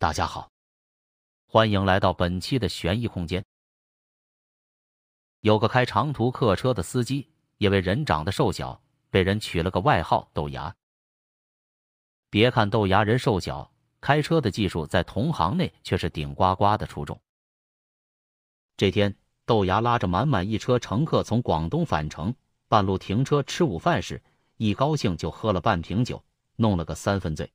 大家好，欢迎来到本期的悬疑空间。有个开长途客车的司机，因为人长得瘦小，被人取了个外号“豆芽”。别看豆芽人瘦小，开车的技术在同行内却是顶呱呱的出众。这天，豆芽拉着满满一车乘客从广东返程，半路停车吃午饭时，一高兴就喝了半瓶酒，弄了个三分醉。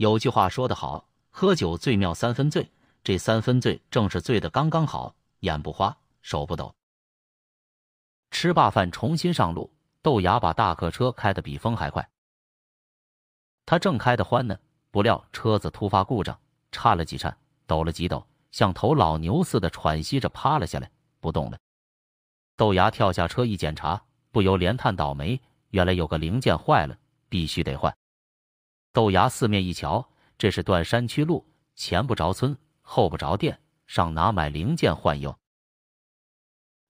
有句话说得好，喝酒最妙三分醉，这三分醉正是醉得刚刚好，眼不花，手不抖。吃罢饭，重新上路，豆芽把大客车开得比风还快。他正开得欢呢，不料车子突发故障，颤了几颤，抖了几抖，像头老牛似的喘息着趴了下来，不动了。豆芽跳下车一检查，不由连叹倒霉，原来有个零件坏了，必须得换。豆芽四面一瞧，这是段山区路，前不着村，后不着店，上哪买零件换油？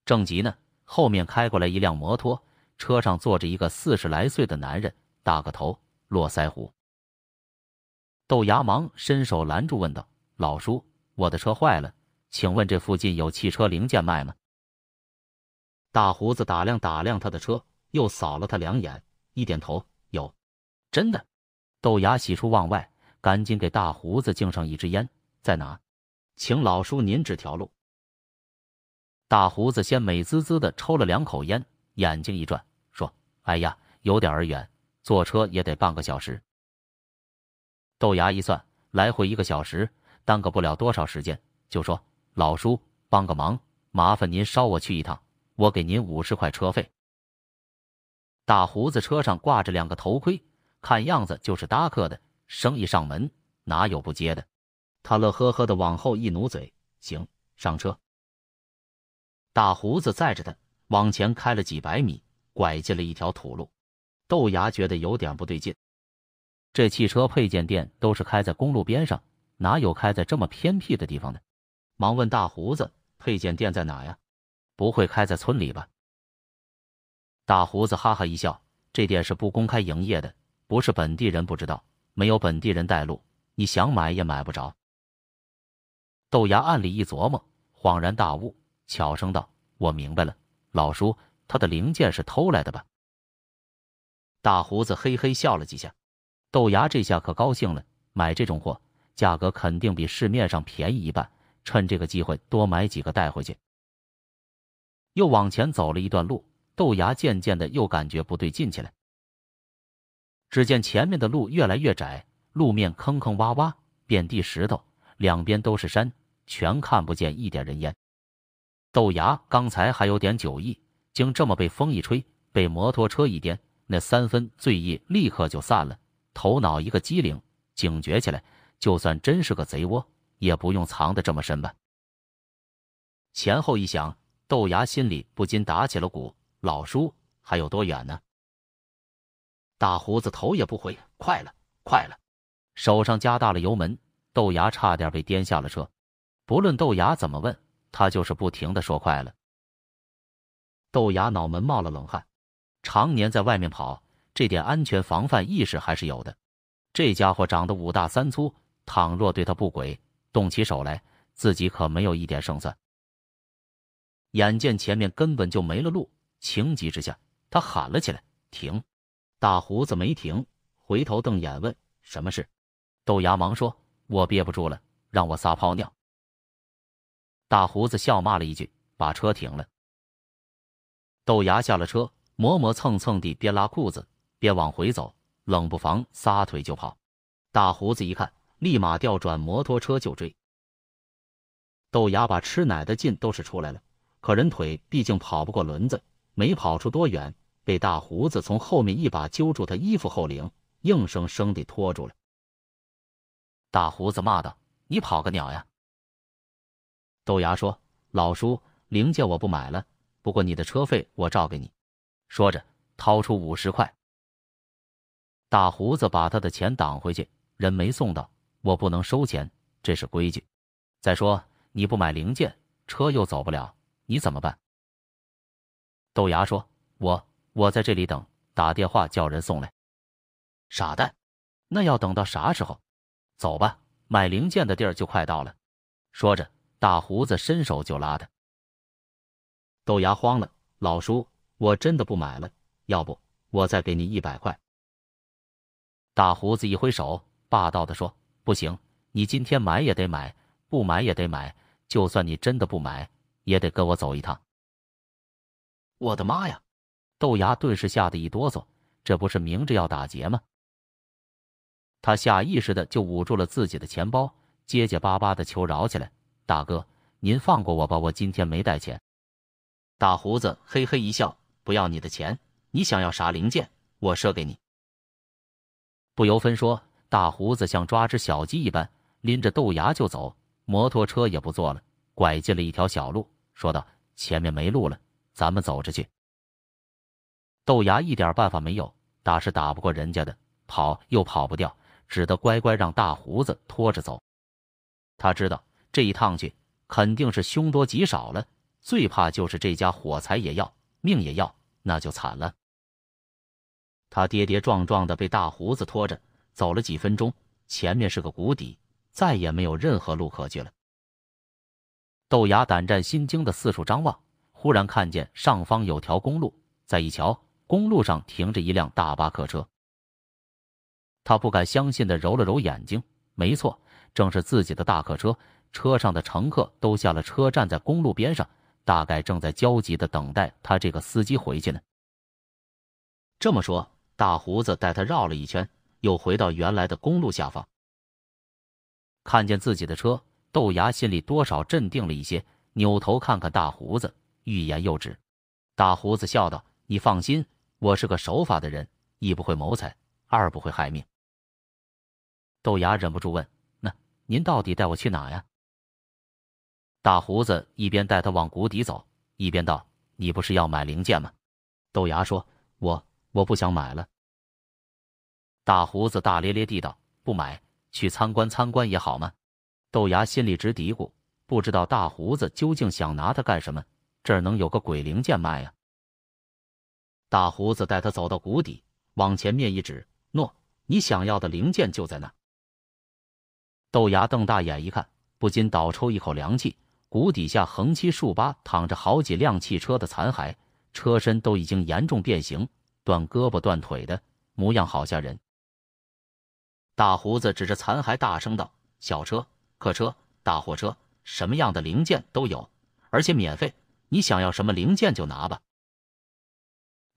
正急呢，后面开过来一辆摩托，车上坐着一个四十来岁的男人，大个头，络腮胡。豆芽忙伸手拦住，问道：“老叔，我的车坏了，请问这附近有汽车零件卖吗？”大胡子打量打量他的车，又扫了他两眼，一点头：“有，真的。”豆芽喜出望外，赶紧给大胡子敬上一支烟，在哪？请老叔您指条路。大胡子先美滋滋的抽了两口烟，眼睛一转，说：“哎呀，有点儿远，坐车也得半个小时。”豆芽一算，来回一个小时，耽搁不了多少时间，就说：“老叔，帮个忙，麻烦您捎我去一趟，我给您五十块车费。”大胡子车上挂着两个头盔。看样子就是搭客的，生意上门哪有不接的？他乐呵呵的往后一努嘴，行，上车。大胡子载着他往前开了几百米，拐进了一条土路。豆芽觉得有点不对劲，这汽车配件店都是开在公路边上，哪有开在这么偏僻的地方的？忙问大胡子：“配件店在哪呀？不会开在村里吧？”大胡子哈哈一笑：“这店是不公开营业的。”不是本地人不知道，没有本地人带路，你想买也买不着。豆芽暗里一琢磨，恍然大悟，悄声道：“我明白了，老叔，他的零件是偷来的吧？”大胡子嘿嘿笑了几下，豆芽这下可高兴了，买这种货，价格肯定比市面上便宜一半，趁这个机会多买几个带回去。又往前走了一段路，豆芽渐渐的又感觉不对劲起来。只见前面的路越来越窄，路面坑坑洼洼，遍地石头，两边都是山，全看不见一点人烟。豆芽刚才还有点酒意，竟这么被风一吹，被摩托车一颠，那三分醉意立刻就散了，头脑一个机灵，警觉起来，就算真是个贼窝，也不用藏得这么深吧。前后一想，豆芽心里不禁打起了鼓：老叔还有多远呢？大胡子头也不回，快了，快了！手上加大了油门，豆芽差点被颠下了车。不论豆芽怎么问，他就是不停的说快了。豆芽脑门冒了冷汗，常年在外面跑，这点安全防范意识还是有的。这家伙长得五大三粗，倘若对他不轨，动起手来，自己可没有一点胜算。眼见前面根本就没了路，情急之下，他喊了起来：“停！”大胡子没停，回头瞪眼问：“什么事？”豆芽忙说：“我憋不住了，让我撒泡尿。”大胡子笑骂了一句，把车停了。豆芽下了车，磨磨蹭蹭地边拉裤子边往回走，冷不防撒腿就跑。大胡子一看，立马调转摩托车就追。豆芽把吃奶的劲都是出来了，可人腿毕竟跑不过轮子，没跑出多远。被大胡子从后面一把揪住他衣服后领，硬生生地拖住了。大胡子骂道：“你跑个鸟呀！”豆芽说：“老叔，零件我不买了，不过你的车费我照给你。”说着掏出五十块。大胡子把他的钱挡回去：“人没送到，我不能收钱，这是规矩。再说你不买零件，车又走不了，你怎么办？”豆芽说：“我。”我在这里等，打电话叫人送来。傻蛋，那要等到啥时候？走吧，买零件的地儿就快到了。说着，大胡子伸手就拉他。豆芽慌了：“老叔，我真的不买了，要不我再给你一百块。”大胡子一挥手，霸道的说：“不行，你今天买也得买，不买也得买。就算你真的不买，也得跟我走一趟。”我的妈呀！豆芽顿时吓得一哆嗦，这不是明着要打劫吗？他下意识的就捂住了自己的钱包，结结巴巴的求饶起来：“大哥，您放过我吧，我今天没带钱。”大胡子嘿嘿一笑：“不要你的钱，你想要啥零件，我赊给你。”不由分说，大胡子像抓只小鸡一般拎着豆芽就走，摩托车也不坐了，拐进了一条小路，说道：“前面没路了，咱们走着去。”豆芽一点办法没有，打是打不过人家的，跑又跑不掉。只得乖乖让大胡子拖着走。他知道这一趟去肯定是凶多吉少了，最怕就是这家火柴也要，命也要，那就惨了。他跌跌撞撞的被大胡子拖着走了几分钟，前面是个谷底，再也没有任何路可去了。豆芽胆战心惊的四处张望，忽然看见上方有条公路，再一瞧，公路上停着一辆大巴客车。他不敢相信的揉了揉眼睛，没错，正是自己的大客车。车上的乘客都下了车，站在公路边上，大概正在焦急的等待他这个司机回去呢。这么说，大胡子带他绕了一圈，又回到原来的公路下方。看见自己的车，豆芽心里多少镇定了一些，扭头看看大胡子，欲言又止。大胡子笑道：“你放心，我是个守法的人，一不会谋财，二不会害命。”豆芽忍不住问：“那您到底带我去哪呀？”大胡子一边带他往谷底走，一边道：“你不是要买零件吗？”豆芽说：“我我不想买了。”大胡子大咧咧地道：“不买，去参观参观也好吗？”豆芽心里直嘀咕，不知道大胡子究竟想拿他干什么？这儿能有个鬼零件卖呀？大胡子带他走到谷底，往前面一指：“喏，你想要的零件就在那。”豆芽瞪大眼一看，不禁倒抽一口凉气。谷底下横七竖八躺着好几辆汽车的残骸，车身都已经严重变形，断胳膊断腿的模样，好吓人。大胡子指着残骸大声道：“小车、客车、大货车，什么样的零件都有，而且免费。你想要什么零件就拿吧。”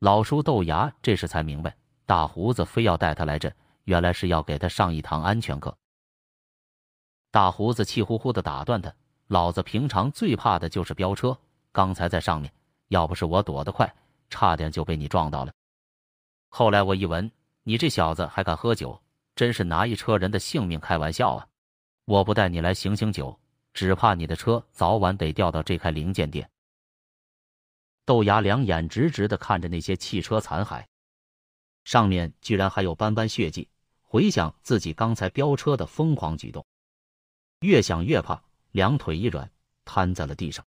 老叔豆芽这时才明白，大胡子非要带他来这，原来是要给他上一堂安全课。大胡子气呼呼的打断他：“老子平常最怕的就是飙车，刚才在上面，要不是我躲得快，差点就被你撞到了。后来我一闻，你这小子还敢喝酒，真是拿一车人的性命开玩笑啊！我不带你来醒醒酒，只怕你的车早晚得掉到这开零件店。”豆芽两眼直直的看着那些汽车残骸，上面居然还有斑斑血迹。回想自己刚才飙车的疯狂举动。越想越怕，两腿一软，瘫在了地上。